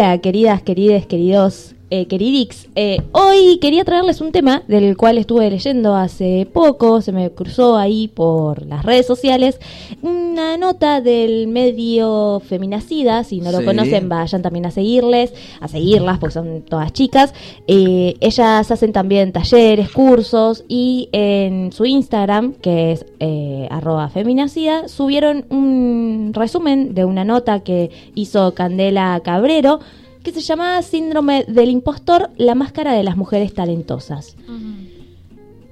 Hola, queridas, querides, queridos, eh, queridix. Eh, hoy quería traerles un tema del cual estuve leyendo hace poco, se me cruzó ahí por las redes sociales, una nota del medio Feminacida, si no lo Sí. conocen vayan también a seguirles, a seguirlas porque son todas chicas. Eh, ellas hacen también talleres, cursos y en su Instagram, que es eh, arroba feminacida, subieron un resumen de una nota que hizo Candela Cabrero que se llama Síndrome del Impostor, la máscara de las mujeres talentosas.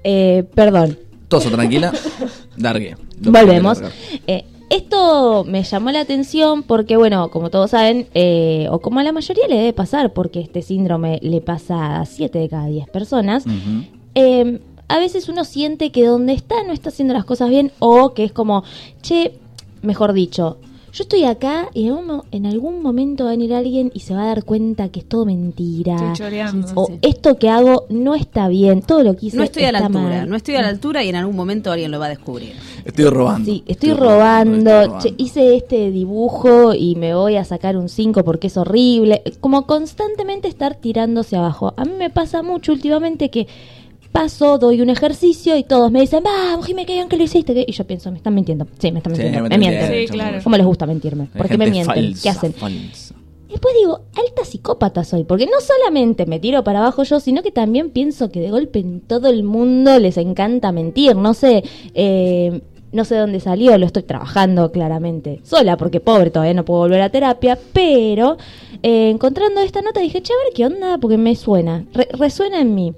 Eh, perdón, Toso, tranquila. Dargue. Volvemos. Eh, esto me llamó la atención porque, bueno, como todos saben, eh, o como a la mayoría le debe pasar, porque este síndrome le pasa a 7 de cada 10 personas, eh, a veces uno siente que donde está no está haciendo las cosas bien o que es como, che, mejor dicho, yo estoy acá y en algún, mo- en algún momento va a venir alguien y se va a dar cuenta que es todo mentira. Estoy choreando. O Sí. esto que hago no está bien, todo lo que hice No estoy a la altura, mal. no estoy a la altura y en algún momento alguien lo va a descubrir. Estoy robando. Sí, estoy, estoy robando. robando. Che, hice este dibujo y me voy a sacar un 5 porque es horrible. Como constantemente estar tirándose abajo. A mí me pasa mucho últimamente que paso, doy un ejercicio y todos me dicen, vamos, Jimé, que que lo hiciste. ¿qué?". Y yo pienso, me están mintiendo. Sí, me están mintiendo. me mienten. Sí, claro. ¿Cómo les gusta mentirme? Hay ¿Por qué me mienten? falsa, ¿Qué hacen? falsa. Después digo, alta psicópata soy, porque no solamente me tiro para abajo yo, sino que también pienso que de golpe en todo el mundo les encanta mentir. No sé, eh, no sé dónde salió, lo estoy trabajando claramente sola, porque pobre, todavía no puedo volver a terapia, pero eh, encontrando esta nota dije, che, a ver qué onda, porque me suena, re- resuena en mí.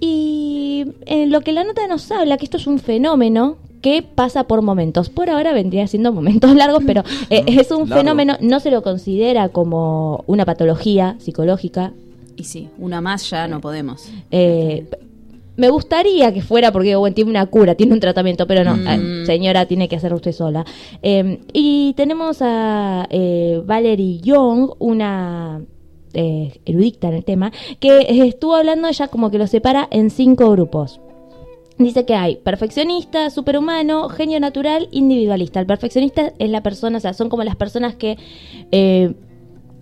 Y en lo que la nota nos habla, que esto es un fenómeno que pasa por momentos. Por ahora vendría siendo momentos largos, pero eh, es un Largo. fenómeno, no se lo considera como una patología psicológica. Y sí, una más ya no podemos. Eh, me gustaría que fuera porque bueno, tiene una cura, tiene un tratamiento, pero no, Mm. eh, señora, tiene que hacer usted sola. Eh, y tenemos a eh, Valerie Young, una eh, erudita en el tema, que estuvo hablando ella como que lo separa en cinco grupos. Dice que hay perfeccionista, superhumano, genio natural, individualista. El perfeccionista es la persona, o sea, son como las personas que eh,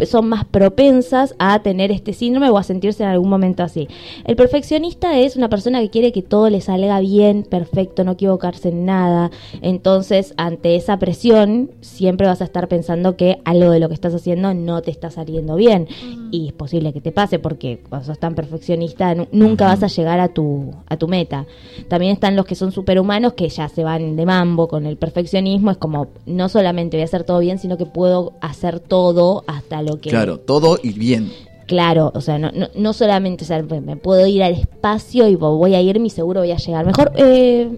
son más propensas a tener este síndrome o a sentirse en algún momento así. El perfeccionista es una persona que quiere que todo le salga bien, perfecto, no equivocarse en nada. Entonces, ante esa presión, siempre vas a estar pensando que algo de lo que estás haciendo no te está saliendo bien. Y es posible que te pase porque cuando sos tan perfeccionista nu- nunca vas a llegar a tu, a tu meta. También están los que son superhumanos que ya se van de mambo con el perfeccionismo. Es como, no solamente voy a hacer todo bien, sino que puedo hacer todo hasta lo que Claro, todo y bien. Claro, o sea, no, no, no solamente, o sea, me puedo ir al espacio y vo- voy a ir, mi seguro voy a llegar. Mejor, eh,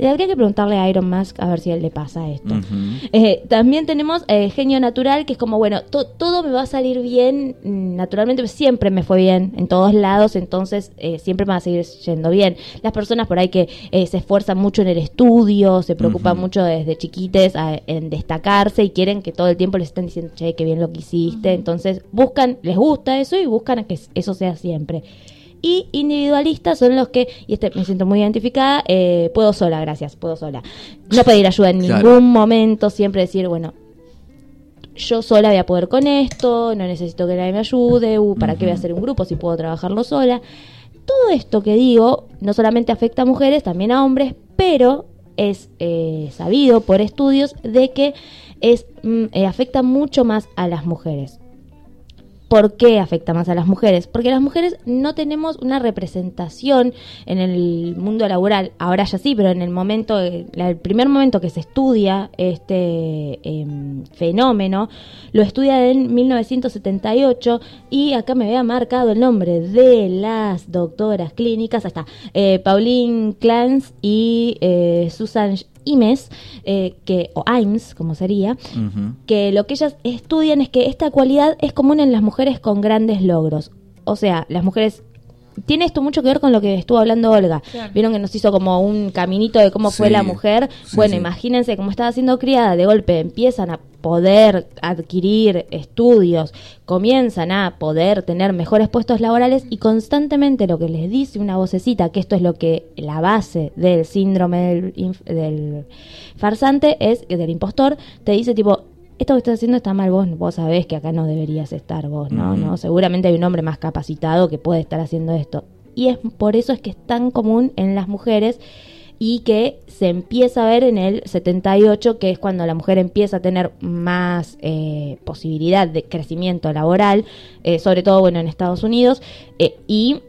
habría que preguntarle a Iron Musk a ver si a él le pasa esto. Eh, también tenemos eh, genio natural, que es como, bueno, to- todo me va a salir bien, mm, naturalmente siempre me fue bien en todos lados, entonces eh, siempre me va a seguir yendo bien. Las personas por ahí que eh, se esfuerzan mucho en el estudio, se preocupan mucho desde chiquites a- en destacarse y quieren que todo el tiempo les estén diciendo, che, qué bien lo que hiciste, entonces buscan, les gusta eso y buscan a que eso sea siempre. Y individualistas son los que, y este me siento muy identificada, eh, puedo sola, gracias, puedo sola. No pedir ayuda en Claro. ningún momento, siempre decir, bueno, yo sola voy a poder con esto, no necesito que nadie me ayude, uh, ¿para qué voy a hacer un grupo si puedo trabajarlo sola? Todo esto que digo no solamente afecta a mujeres, también a hombres, pero es eh, sabido por estudios de que es mm, eh, afecta mucho más a las mujeres. ¿Por qué afecta más a las mujeres? Porque las mujeres no tenemos una representación en el mundo laboral. Ahora ya sí, pero en el momento, eh, el primer momento que se estudia este em, fenómeno, lo estudia en 1978 y acá me había marcado el nombre de las doctoras clínicas, está, eh, Pauline Clance y eh, Susan Imes, eh, que, o Imes, como sería, que lo que ellas estudian es que esta cualidad es común en las mujeres con grandes logros. O sea, las mujeres... Tiene esto mucho que ver con lo que estuvo hablando Olga. Claro. Vieron que nos hizo como un caminito de cómo fue la mujer. sí, bueno, sí. imagínense cómo estaba siendo criada, de golpe empiezan a poder adquirir estudios, comienzan a poder tener mejores puestos laborales y constantemente lo que les dice una vocecita, que esto es lo que la base del síndrome del, inf- del farsante es, del impostor, te dice tipo, esto que estás haciendo está mal, vos, vos sabés que acá no deberías estar vos, ¿no? ¿no? Seguramente hay un hombre más capacitado que puede estar haciendo esto. Y es por eso es que es tan común en las mujeres y que se empieza a ver en el 78, que es cuando la mujer empieza a tener más eh, posibilidad de crecimiento laboral, eh, sobre todo bueno en Estados Unidos, eh, y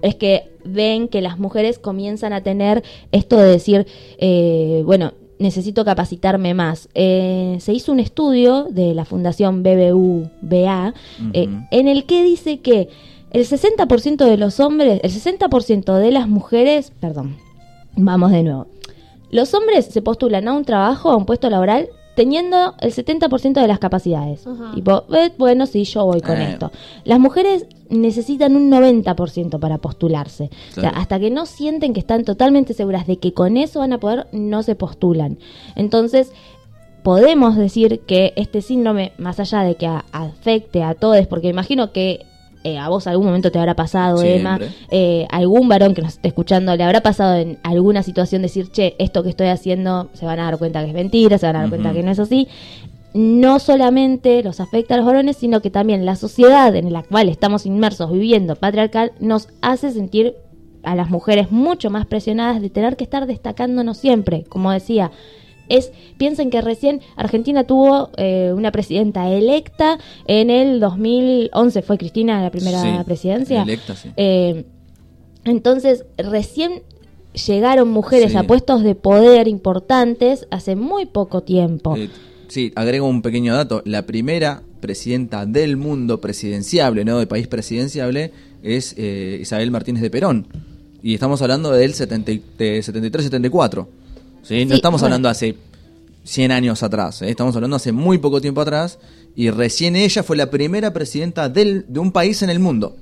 es que ven que las mujeres comienzan a tener esto de decir, eh, bueno, necesito capacitarme más. Eh, se hizo un estudio de la Fundación BBVA eh, en el que dice que el 60% de los hombres, el 60% de las mujeres, perdón, vamos de nuevo. Los hombres se postulan a un trabajo, a un puesto laboral, teniendo el 70% de las capacidades. Ajá. Tipo, eh, bueno, sí, yo voy con Eh. esto. Las mujeres necesitan un 90% para postularse. O sea, hasta que no sienten que están totalmente seguras de que con eso van a poder, no se postulan. Entonces, podemos decir que este síndrome, más allá de que a- afecte a todos, porque imagino que eh, a vos algún momento te habrá pasado, Siempre. Emma, eh, algún varón que nos esté escuchando, le habrá pasado en alguna situación decir, che, esto que estoy haciendo, se van a dar cuenta que es mentira, se van a dar cuenta que no es así. No solamente los afecta a los varones, sino que también la sociedad en la cual estamos inmersos viviendo patriarcal nos hace sentir a las mujeres mucho más presionadas de tener que estar destacándonos siempre. Como decía, es piensen que recién Argentina tuvo eh, una presidenta electa en el 2011 fue Cristina la primera Sí, presidencia electa, sí. Eh, entonces recién llegaron mujeres Sí. a puestos de poder importantes hace muy poco tiempo Eh, sí, agrego un pequeño dato. La primera presidenta del mundo presidenciable, ¿no? De país presidenciable, es eh, Isabel Martínez de Perón. Y estamos hablando del 70 y- de 73-74. ¿Sí? No Sí, estamos bueno. hablando hace 100 años atrás. ¿eh? Estamos hablando hace muy poco tiempo atrás. Y recién ella fue la primera presidenta del, de un país en el mundo.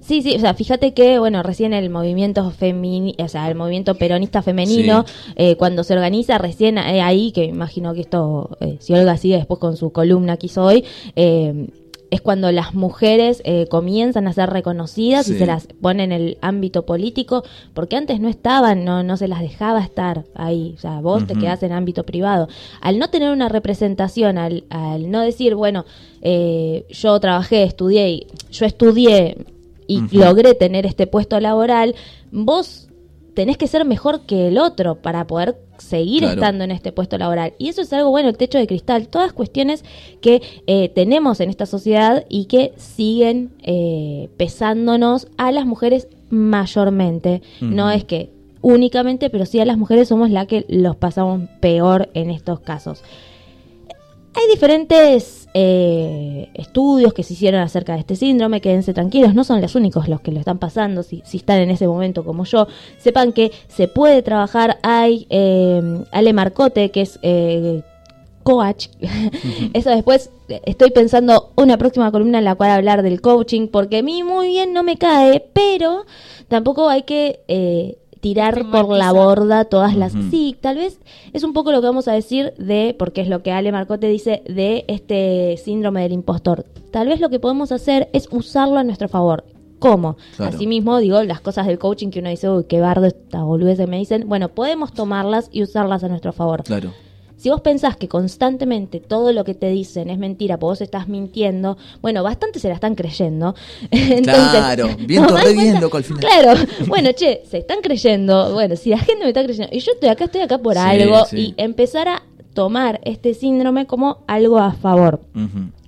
Sí, sí, o sea, fíjate que, bueno, recién el movimiento femini, o sea, el movimiento peronista femenino, eh, cuando se organiza recién eh, ahí, que imagino que esto, eh, si Olga sigue después con su columna que hizo hoy, eh, es cuando las mujeres eh, comienzan a ser reconocidas y se las ponen en el ámbito político, porque antes no estaban, no, no se las dejaba estar ahí, o sea, vos te quedás en ámbito privado. Al no tener una representación, al, al no decir, bueno, eh, yo trabajé, estudié, yo estudié y logré tener este puesto laboral, vos tenés que ser mejor que el otro para poder seguir Claro. estando en este puesto laboral. Y eso es algo bueno, el techo de cristal, todas cuestiones que eh, tenemos en esta sociedad y que siguen eh, pesándonos a las mujeres mayormente. No es que únicamente, pero sí a las mujeres somos la que los pasamos peor en estos casos. Hay diferentes eh, estudios que se hicieron acerca de este síndrome, quédense tranquilos, no son los únicos los que lo están pasando, si, si están en ese momento como yo, sepan que se puede trabajar, hay eh, Ale Marcote, que es eh, coach, eso después eh, estoy pensando una próxima columna en la cual hablar del coaching, porque a mí muy bien no me cae, pero tampoco hay que... eh, tirar por la borda todas las... Sí, tal vez es un poco lo que vamos a decir de, porque es lo que Ale Marcote dice, de este síndrome del impostor. Tal vez lo que podemos hacer es usarlo a nuestro favor. ¿Cómo? Claro. Asimismo, digo, las cosas del coaching que uno dice, uy, qué bardo esta boludez que me dicen. Bueno, podemos tomarlas y usarlas a nuestro favor. Claro. Si vos pensás que constantemente todo lo que te dicen es mentira, porque vos estás mintiendo, bueno, bastante se la están creyendo. Claro, viento ¿nos re das bien, cuenta? loco, al final. Claro, bueno, che, se están creyendo. Bueno, si la gente me está creyendo, y yo estoy acá, estoy acá por Sí, algo, sí. y empezar a tomar este síndrome como algo a favor.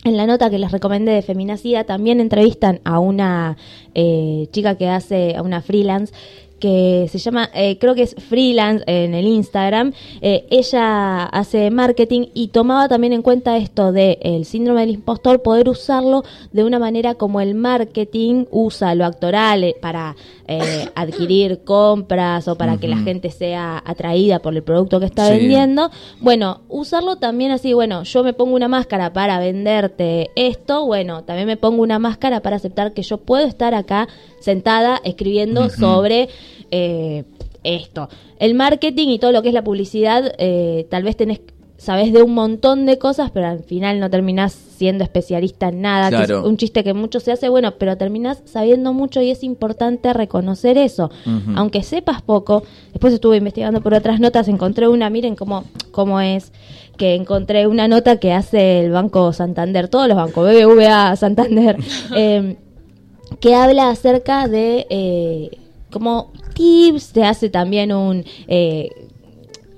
En la nota que les recomendé de Feminacida también entrevistan a una eh, chica que hace, a una freelance, que se llama, eh, creo que es freelance en el Instagram. Eh, ella hace marketing y tomaba también en cuenta esto de el síndrome del impostor, poder usarlo de una manera como el marketing usa lo actoral eh, para eh, adquirir compras o para que la gente sea atraída por el producto que está Sí. vendiendo. Bueno, usarlo también así, bueno, yo me pongo una máscara para venderte esto, bueno, también me pongo una máscara para aceptar que yo puedo estar acá sentada escribiendo sobre eh, esto. El marketing y todo lo que es la publicidad, eh, tal vez tenés sabes de un montón de cosas, pero al final no terminás siendo especialista en nada, que Claro. es un chiste que mucho se hace, bueno, pero terminás sabiendo mucho y es importante reconocer eso. Aunque sepas poco, después estuve investigando por otras notas, encontré una, miren cómo, cómo es, que encontré una nota que hace el Banco Santander, todos los bancos, BBVA, Santander, eh, que habla acerca de eh, como tips, te hace también un... Eh,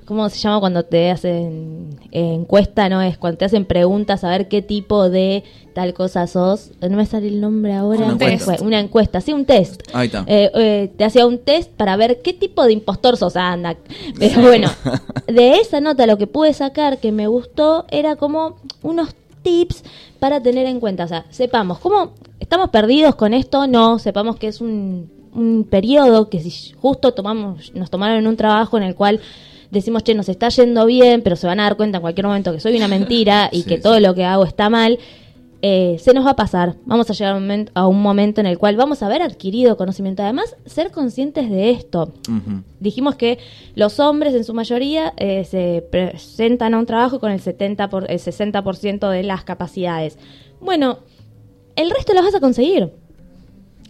¿Cómo se llama cuando te hacen eh, encuesta? No es cuando te hacen preguntas a ver qué tipo de tal cosa sos. No me sale el nombre ahora. Una encuesta. Una encuesta, sí, un test. Ahí está. Eh, eh, te hacía un test para ver qué tipo de impostor sos, Ah, anda. Pero bueno, de esa nota lo que pude sacar que me gustó era como unos tips para tener en cuenta. O sea, sepamos, ¿cómo estamos perdidos con esto? No, sepamos que es un, un periodo que si justo tomamos, nos tomaron en un trabajo en el cual decimos, che, nos está yendo bien, pero se van a dar cuenta en cualquier momento que soy una mentira y Sí, que sí. todo lo que hago está mal. eh, se nos va a pasar. Vamos a llegar a un, momento, a un momento en el cual vamos a haber adquirido conocimiento. Además, ser conscientes de esto. Dijimos que los hombres en su mayoría eh, se presentan a un trabajo con el, 70 por, el 60% de las capacidades. Bueno, el resto lo vas a conseguir.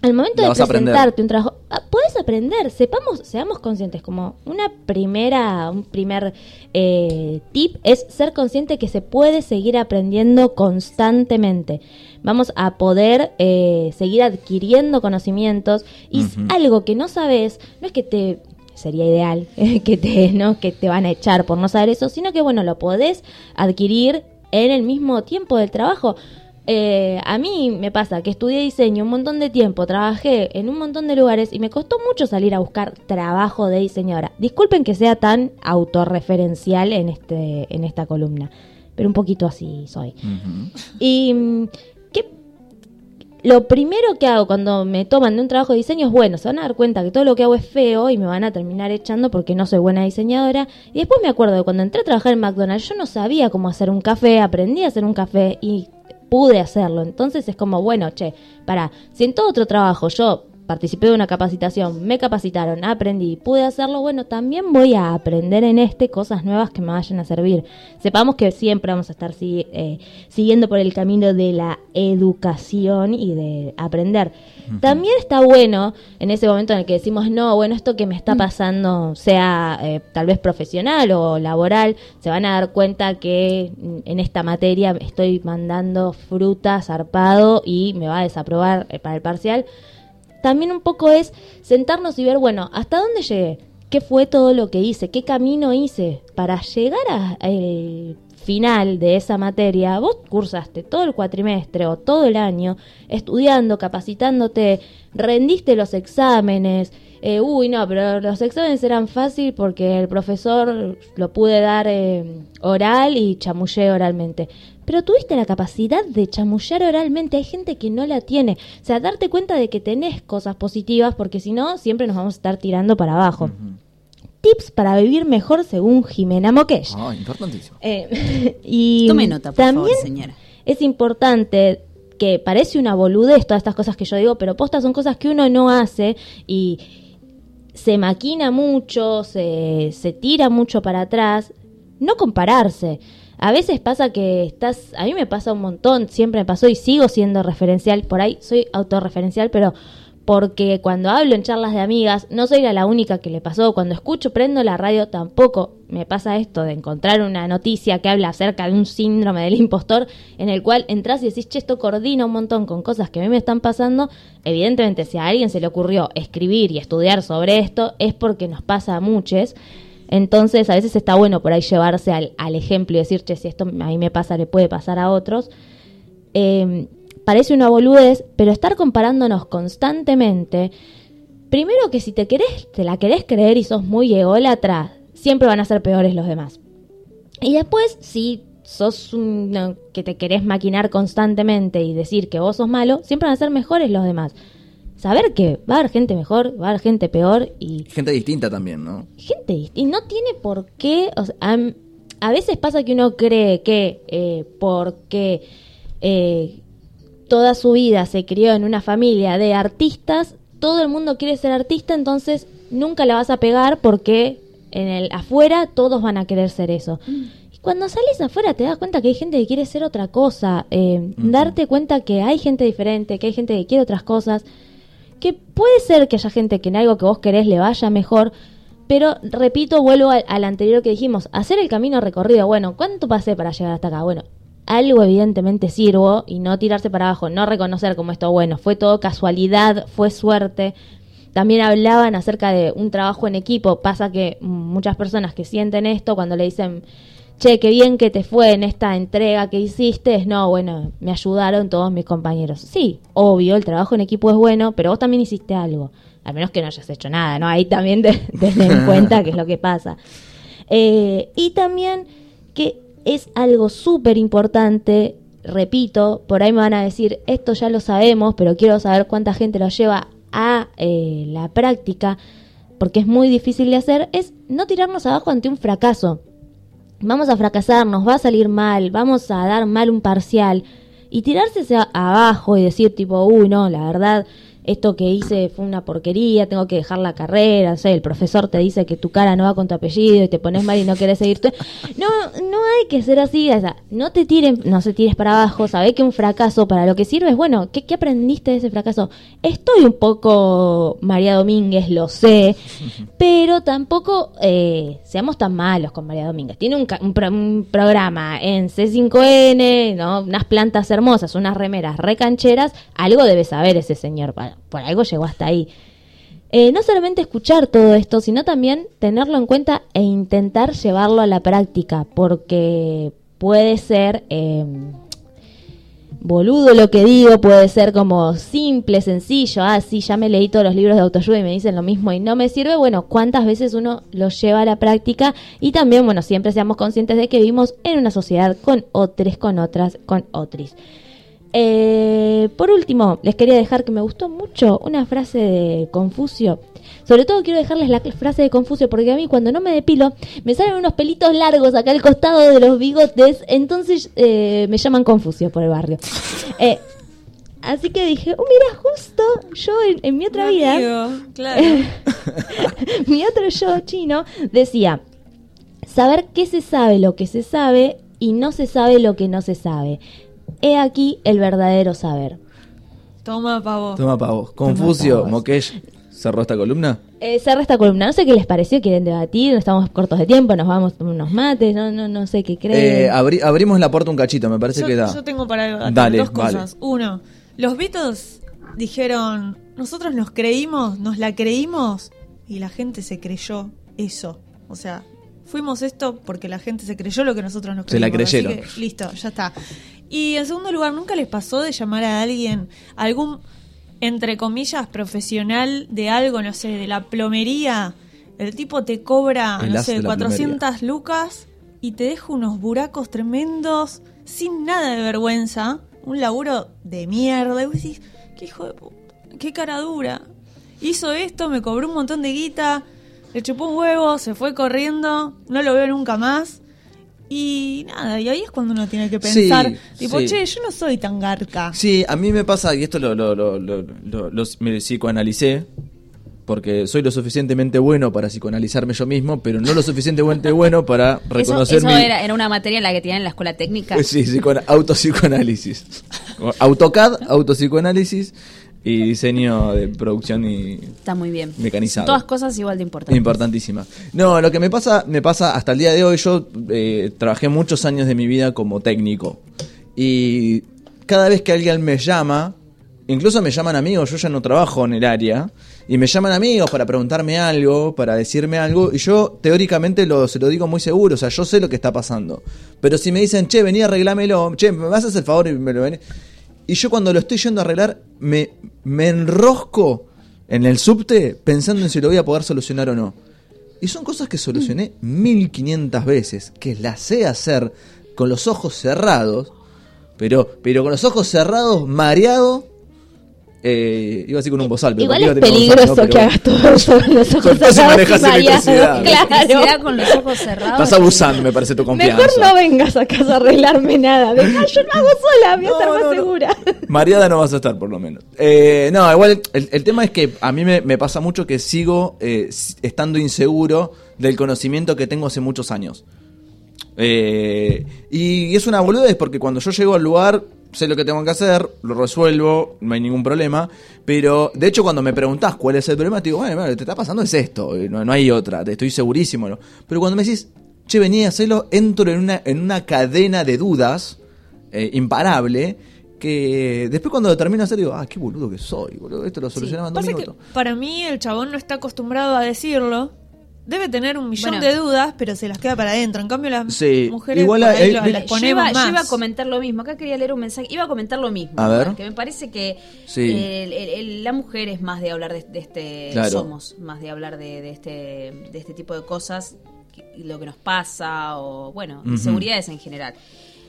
Al momento de presentarte un trabajo, ah, puedes aprender, sepamos, seamos conscientes. Como una primera, un primer eh, tip es ser consciente que se puede seguir aprendiendo constantemente. Vamos a poder eh, seguir adquiriendo conocimientos y algo que no sabes, no es que te sería ideal que te no que te van a echar por no saber eso, sino que bueno, lo podés adquirir en el mismo tiempo del trabajo. Eh, a mí me pasa que estudié diseño un montón de tiempo, trabajé en un montón de lugares y me costó mucho salir a buscar trabajo de diseñadora. Disculpen que sea tan autorreferencial en este en esta columna, pero un poquito así soy. Y mm, ¿qué? lo primero que hago cuando me toman de un trabajo de diseño es, bueno, se van a dar cuenta que todo lo que hago es feo y me van a terminar echando porque no soy buena diseñadora. Y después me acuerdo de cuando entré a trabajar en McDonald's, yo no sabía cómo hacer un café, aprendí a hacer un café y pude hacerlo. Entonces es como, bueno, che, para, si en todo otro trabajo yo participé de una capacitación, me capacitaron, aprendí, pude hacerlo, bueno, también voy a aprender en este cosas nuevas que me vayan a servir. Sepamos que siempre vamos a estar si- eh, siguiendo por el camino de la educación y de aprender. También está bueno en ese momento en el que decimos, no, bueno, esto que me está pasando, sea eh, tal vez profesional o laboral, se van a dar cuenta que mm, en esta materia estoy mandando fruta zarpado y me va a desaprobar eh, para el parcial también un poco es sentarnos y ver, bueno, ¿hasta dónde llegué? ¿Qué fue todo lo que hice? ¿Qué camino hice para llegar al final de esa materia? Vos cursaste todo el cuatrimestre o todo el año estudiando, capacitándote, rendiste los exámenes. eh, uy, no, pero los exámenes eran fácil porque el profesor lo pude dar eh, oral y chamullé oralmente pero tuviste la capacidad de chamullar oralmente. Hay gente que no la tiene. O sea, darte cuenta de que tenés cosas positivas, porque si no, siempre nos vamos a estar tirando para abajo. Tips para vivir mejor según Jimena Moquesh. Ah, importantísimo. Eh, y Tome nota, por también favor, señora. es importante que parece una boludez todas estas cosas que yo digo, pero postas son cosas que uno no hace y se maquina mucho, se, se tira mucho para atrás. No compararse. A veces pasa que estás, a mí me pasa un montón, siempre me pasó y sigo siendo referencial, por ahí soy autorreferencial, pero porque cuando hablo en charlas de amigas, no soy la, única que le pasó, cuando escucho, prendo la radio, tampoco me pasa esto de encontrar una noticia que habla acerca de un síndrome del impostor, en el cual entras y decís, che, esto coordina un montón con cosas que a mí me están pasando, evidentemente si a alguien se le ocurrió escribir y estudiar sobre esto, es porque nos pasa a muchos. Entonces, a veces está bueno por ahí llevarse al, ejemplo y decir, che, si esto a mí me pasa, le puede pasar a otros. Eh, parece una boludez, pero estar comparándonos constantemente, primero que si te querés, te la querés creer y sos muy ególatra, siempre van a ser peores los demás. Y después, si sos uno que te querés maquinar constantemente y decir que vos sos malo, siempre van a ser mejores los demás. Saber que va a haber gente mejor, va a haber gente peor y Gente distinta también, ¿no? gente dist- y no tiene por qué o sea, a, veces pasa que uno cree que eh, porque eh, toda su vida se crió en una familia de artistas todo el mundo quiere ser artista entonces nunca la vas a pegar porque en el afuera todos van a querer ser eso. Y cuando sales afuera te das cuenta que hay gente que quiere ser otra cosa eh, darte cuenta que hay gente diferente que hay gente que quiere otras cosas que puede ser que haya gente que en algo que vos querés le vaya mejor, Pero repito, vuelvo al, anterior que dijimos, hacer el camino recorrido. Bueno, ¿cuánto pasé para llegar hasta acá? Bueno, algo evidentemente sirvo y no tirarse para abajo, no reconocer como esto, bueno, fue todo casualidad, fue suerte. También hablaban acerca de un trabajo en equipo. Pasa que muchas personas que sienten esto cuando le dicen, che, qué bien que te fue en esta entrega que hiciste, no, bueno, me ayudaron todos mis compañeros. Sí, obvio, el trabajo en equipo es bueno, pero vos también hiciste algo. Al menos que no hayas hecho nada, ¿no? Ahí también ten en cuenta qué es lo que pasa. Eh, y también que es algo súper importante, repito, por ahí me van a decir, esto ya lo sabemos, pero quiero saber cuánta gente lo lleva a eh, la práctica, porque es muy difícil de hacer, es no tirarnos abajo ante un fracaso. Vamos a fracasar, nos va a salir mal, vamos a dar mal un parcial. Y tirarse abajo y decir tipo, uy, no, la verdad, esto que hice fue una porquería, tengo que dejar la carrera, no sé, el profesor te dice que tu cara no va con tu apellido y te pones mal y no querés seguir. tu- No, no hay que ser así, o sea, no te tiren, no se tires para abajo, sabés que un fracaso para lo que sirve es, bueno, ¿qué, qué aprendiste de ese fracaso? Estoy un poco María Domínguez, lo sé, pero tampoco eh, seamos tan malos con María Domínguez. Tiene un, un pro- un programa en C5N, ¿no? unas plantas hermosas, unas remeras recancheras, algo debe saber ese señor, pa- por algo llegó hasta ahí. Eh, no solamente escuchar todo esto, sino también tenerlo en cuenta e intentar llevarlo a la práctica, porque puede ser eh, boludo lo que digo, puede ser como simple, sencillo, ah, sí, ya me leí todos los libros de autoayuda y me dicen lo mismo y no me sirve, bueno, cuántas veces uno lo lleva a la práctica y también, bueno, siempre seamos conscientes de que vivimos en una sociedad con otros, con otras, con otris. Eh, por último, les quería dejar que me gustó mucho una frase de Confucio. Sobre todo quiero dejarles la frase de Confucio porque a mí cuando no me depilo me salen unos pelitos largos acá al costado de los bigotes, entonces eh, me llaman Confucio por el barrio. Eh, así que dije, oh mira, justo yo en, en mi otra vida, claro. mi otro yo chino decía, saber qué se sabe lo que se sabe y no se sabe lo que no se sabe. He aquí el verdadero saber. Toma pavo. Toma pa' vos. Confucio. Mokesh, cerró esta columna. Eh, cerra esta columna. No sé qué les pareció, quieren debatir, estamos cortos de tiempo, nos vamos a unos mates, no, no, no sé qué creen. Eh, abri- abrimos la puerta un cachito, me parece Yo, que da. yo tengo para debatir Dale, dos vale. cosas. Uno, los Beatles dijeron, nosotros nos creímos, nos la creímos y la gente se creyó eso. O sea, fuimos esto porque la gente se creyó lo que nosotros nos Se la creímos. Así creyeron. que, listo, ya está. Y en segundo lugar, ¿nunca les pasó de llamar a alguien, algún, entre comillas, profesional de algo, no sé, de la plomería? El tipo te cobra, El no sé, la 400 lucas y te deja unos buracos tremendos, sin nada de vergüenza, un laburo de mierda. Y vos decís, qué hijo de puta, qué cara dura. Hizo esto, me cobró un montón de guita, le chupó un huevo, se fue corriendo, no lo veo nunca más. Y nada, y ahí es cuando uno tiene que Sí, pensar, tipo, sí. che, yo no soy tan garca. Sí, a mí me pasa, y esto lo, lo, lo, lo- me psicoanalicé, porque soy lo suficientemente bueno para psicoanalizarme yo mismo, pero no lo suficientemente bueno para Eso, reconocer eso mi... era, era una materia en la que tienen en la escuela técnica. Sí, psicoana- autopsicoanálisis. AutoCAD, autopsicoanálisis y diseño de producción y Está muy bien. mecanizado. Todas cosas igual de importantes. Importantísima. No, lo que me pasa, me pasa hasta el día de hoy. Yo eh, trabajé muchos años de mi vida como técnico. Y cada vez que alguien me llama, incluso me llaman amigos, yo ya no trabajo en el área, y me llaman amigos para preguntarme algo, para decirme algo, y yo teóricamente lo, se lo digo muy seguro, o sea, yo sé lo que está pasando. Pero si me dicen, che, vení, arreglámelo, che, ¿me vas a hacer el favor y me lo venís? Y yo cuando lo estoy yendo a arreglar, me, me enrosco en el subte pensando en si lo voy a poder solucionar o no. Y son cosas que solucioné 1500 veces, que las sé hacer con los ojos cerrados, pero, pero con los ojos cerrados, mareado. Eh, iba así con un bozal, pero Igual ¿por es peligroso bozal, no? que hagas todo eso con los ojos cerrados electricidad. Claro. con los ojos cerrados. Estás abusando, me parece tu confianza. Mejor no vengas a casa a arreglarme nada. Deja, yo lo hago sola, voy a estar más no, no. segura. Mareada no vas a estar, por lo menos. Eh, no, igual el, el tema es que a mí me, me pasa mucho que sigo eh, estando inseguro del conocimiento que tengo hace muchos años. Eh, y es una boludez porque cuando yo llego al lugar sé lo que tengo que hacer, lo resuelvo, no hay ningún problema. Pero, de hecho, cuando me preguntás cuál es el problema, te digo, bueno, bueno, te está pasando es esto, eh, no, no hay otra, te estoy segurísimo. ¿no? Pero cuando me decís, che, vení a hacerlo, entro en una, en una cadena de dudas eh, imparable. Que después cuando lo termino de hacer digo, ah, qué boludo que soy, boludo, esto lo solucionaba en dos Pasa que minutos. para mí el chabón no está acostumbrado a decirlo. Debe tener un millón Bueno. de dudas, pero se las queda para adentro. En cambio, las Sí, mujeres igual ahí lo- vi- las Yo ponemos iba, yo iba a comentar lo mismo. Acá quería leer un mensaje. Iba a comentar lo mismo. A ver. Que me parece que Sí. eh, el- el- el- la mujer es más de hablar de, de este. Claro. Somos más de hablar de, de este, de este tipo de cosas. que- lo que nos pasa o, bueno, inseguridades en general.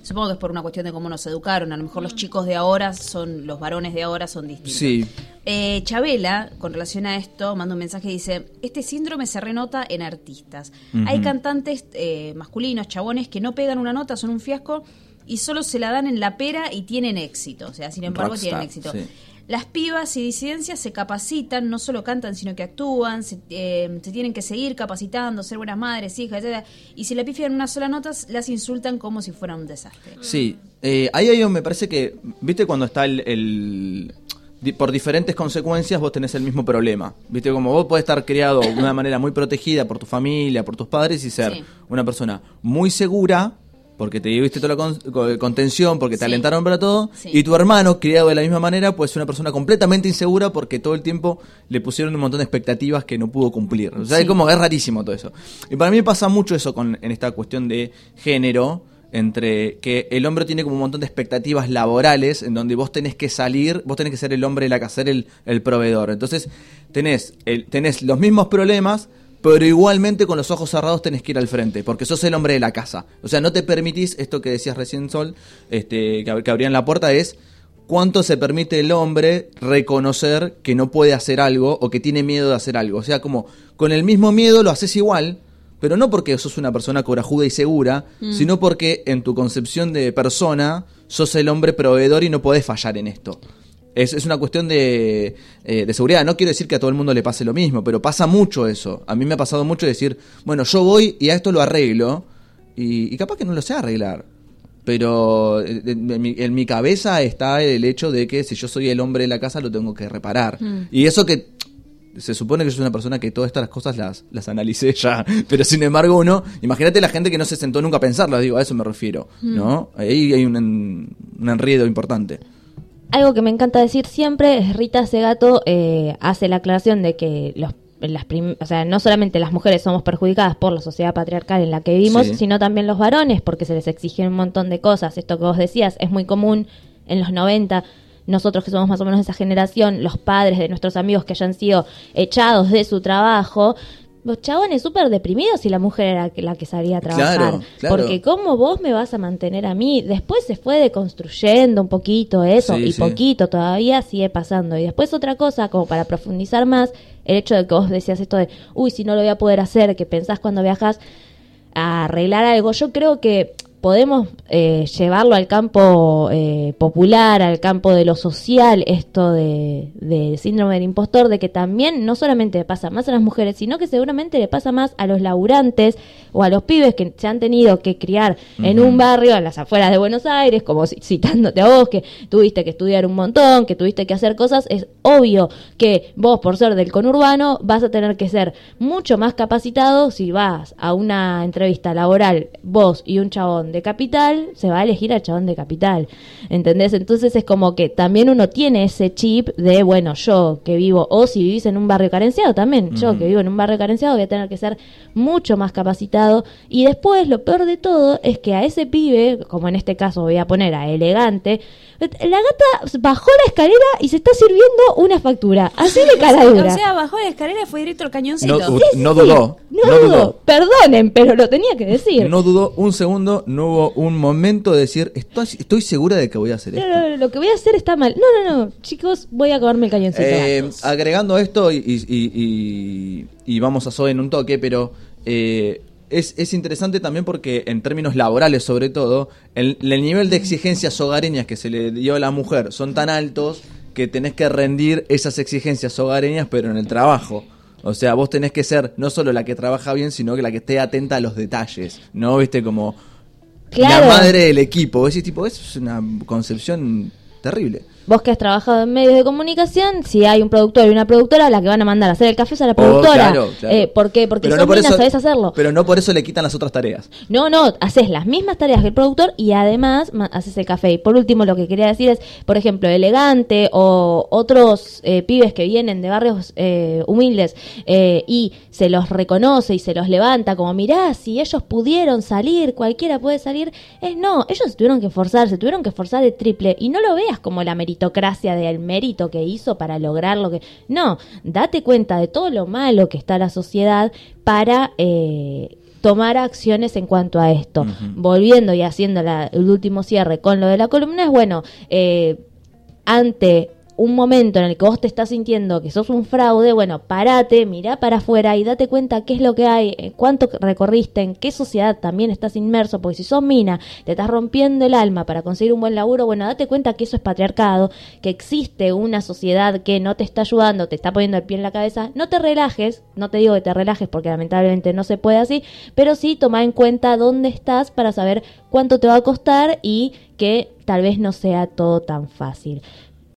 Supongo que es por una cuestión de cómo nos educaron. A lo mejor los chicos de ahora son. Los varones de ahora son distintos. Sí, Eh, Chabela, con relación a esto, manda un mensaje y dice, este síndrome se renota en artistas. Hay cantantes eh, masculinos, chabones, que no pegan una nota, son un fiasco y solo se la dan en la pera y tienen éxito. O sea, sin embargo, Rockstar, tienen éxito. sí. Las pibas y disidencias se capacitan, no solo cantan, sino que actúan, se, eh, se tienen que seguir capacitando, ser buenas madres, hijas, etc. Y si le pifian una sola nota, las insultan como si fueran un desastre. Sí, eh, ahí hay un- me parece que, viste cuando está el, el- por diferentes consecuencias vos tenés el mismo problema, viste como vos podés estar criado de una manera muy protegida por tu familia, por tus padres y ser Sí. una persona muy segura porque te viste toda la con- co- contención, porque te Sí. alentaron para todo, Sí. y tu hermano, criado de la misma manera, pues es una persona completamente insegura porque todo el tiempo le pusieron un montón de expectativas que no pudo cumplir. O sea, Sí. es como es rarísimo todo eso. Y para mí pasa mucho eso con, en esta cuestión de género, entre que el hombre tiene como un montón de expectativas laborales en donde vos tenés que salir, vos tenés que ser el hombre de la casa, ser el, el proveedor. Entonces, tenés, el, tenés los mismos problemas, pero igualmente con los ojos cerrados tenés que ir al frente, porque sos el hombre de la casa. O sea, no te permitís, esto que decías recién Sol, este, que, que abrían la puerta, es cuánto se permite el hombre reconocer que no puede hacer algo o que tiene miedo de hacer algo. O sea, como con el mismo miedo lo haces igual, pero no porque sos una persona corajuda y segura, sino porque en tu concepción de persona sos el hombre proveedor y no podés fallar en esto. Es, es una cuestión de, eh, de seguridad. No quiero decir que a todo el mundo le pase lo mismo, pero pasa mucho eso. A mí me ha pasado mucho decir, bueno, yo voy y a esto lo arreglo, y, y capaz que no lo sé arreglar. Pero eh, en, en mi, en mi cabeza está el hecho de que si yo soy el hombre de la casa lo tengo que reparar. Y eso que se supone que yo soy una persona que todas estas cosas las, las analicé ya, pero sin embargo uno, imagínate la gente que no se sentó nunca a pensarlo, digo, a eso me refiero, ¿no? Ahí hay un, un enredo importante. Algo que me encanta decir siempre es Rita Segato eh, hace la aclaración de que los las prim- o sea, no solamente las mujeres somos perjudicadas por la sociedad patriarcal en la que vivimos, Sí. sino también los varones, porque se les exigen un montón de cosas. Esto que vos decías es muy común en los 90. Nosotros que somos más o menos de esa generación, los padres de nuestros amigos que hayan sido echados de su trabajo, los chabones súper deprimidos y la mujer era la que salía a trabajar. Claro, claro. Porque ¿cómo vos me vas a mantener a mí? Después se fue deconstruyendo un poquito eso Sí, y sí. poquito todavía sigue pasando. Y después otra cosa, como para profundizar más, el hecho de que vos decías esto de, uy, si no lo voy a poder hacer, que pensás cuando viajas a arreglar algo. Yo creo que podemos eh, llevarlo al campo eh, popular, al campo de lo social, esto de, de síndrome del impostor, de que también no solamente le pasa más a las mujeres, sino que seguramente le pasa más a los laburantes o a los pibes que se han tenido que criar en un barrio, en las afueras de Buenos Aires, como ci- citándote a vos, que tuviste que estudiar un montón, que tuviste que hacer cosas, es obvio que vos, por ser del conurbano, vas a tener que ser mucho más capacitado si vas a una entrevista laboral, vos y un chabón de capital, se va a elegir al chabón de capital. ¿Entendés? Entonces es como que también uno tiene ese chip de, bueno, yo que vivo, o si vivís en un barrio carenciado también, yo que vivo en un barrio carenciado voy a tener que ser mucho más capacitado. Y después, lo peor de todo es que a ese pibe, como en este caso voy a poner a elegante, la gata bajó la escalera y se está sirviendo una factura. Así de caradura. O sea, bajó la escalera y fue directo al cañoncito. No, Sí, no sí, dudó, No, no dudó. dudó. Perdonen, pero lo tenía que decir. No dudó un segundo, no hubo un momento de decir, estoy, estoy segura de que voy a hacer No, esto. no, no, lo que voy a hacer está mal. No, no, no, chicos, voy a acabarme el cañoncito. Eh, agregando esto y, y- y- y- y vamos a Zoe en un toque, pero eh, es, es interesante también porque en términos laborales sobre todo, el, el nivel de exigencias hogareñas que se le dio a la mujer son tan altos que tenés que rendir esas exigencias hogareñas pero en el trabajo. O sea, vos tenés que ser no solo la que trabaja bien, sino que la que esté atenta a los detalles, ¿no? Viste como Claro. la madre del equipo. Vos decís, tipo, eso es una concepción terrible. Vos que has trabajado en medios de comunicación, si hay un productor y una productora, la que van a mandar a hacer el café es a la Oh, productora. claro, claro. Eh, ¿Por qué? Porque sos no por eso- sabés hacerlo. Pero no por eso le quitan las otras tareas. No, no, haces las mismas tareas que el productor y además haces el café. Y por último, lo que quería decir es, por ejemplo, Elegante o otros eh, pibes que vienen de barrios eh, humildes y se los reconoce y se los levanta como, mirá, si ellos pudieron salir, cualquiera puede salir. Es no, ellos se tuvieron que esforzar, se tuvieron que esforzar de triple. Y no lo veas como la meritocracia del mérito que hizo para lograr lo que... No, date cuenta de todo lo malo que está la sociedad para... eh, tomar acciones en cuanto a esto. Volviendo y haciendo la- el último cierre con lo de la columna, es bueno, eh, ante un momento en el que vos te estás sintiendo que sos un fraude, bueno, parate, mirá para afuera y date cuenta qué es lo que hay, cuánto recorriste, en qué sociedad también estás inmerso, porque si sos mina, te estás rompiendo el alma para conseguir un buen laburo, bueno, date cuenta que eso es patriarcado, que existe una sociedad que no te está ayudando, te está poniendo el pie en la cabeza, no te relajes, no te digo que te relajes porque lamentablemente no se puede así, pero sí toma en cuenta dónde estás para saber cuánto te va a costar y que tal vez no sea todo tan fácil.